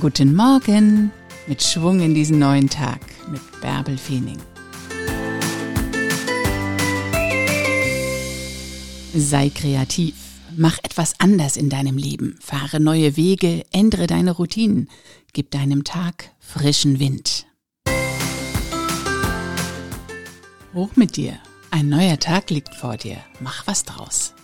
Guten Morgen. Mit Schwung in diesen neuen Tag mit Bärbel Feening. Sei kreativ, mach etwas anders in deinem Leben, fahre neue Wege, ändere deine Routinen, gib deinem Tag frischen Wind. Hoch mit dir, ein neuer Tag liegt vor dir, mach was draus.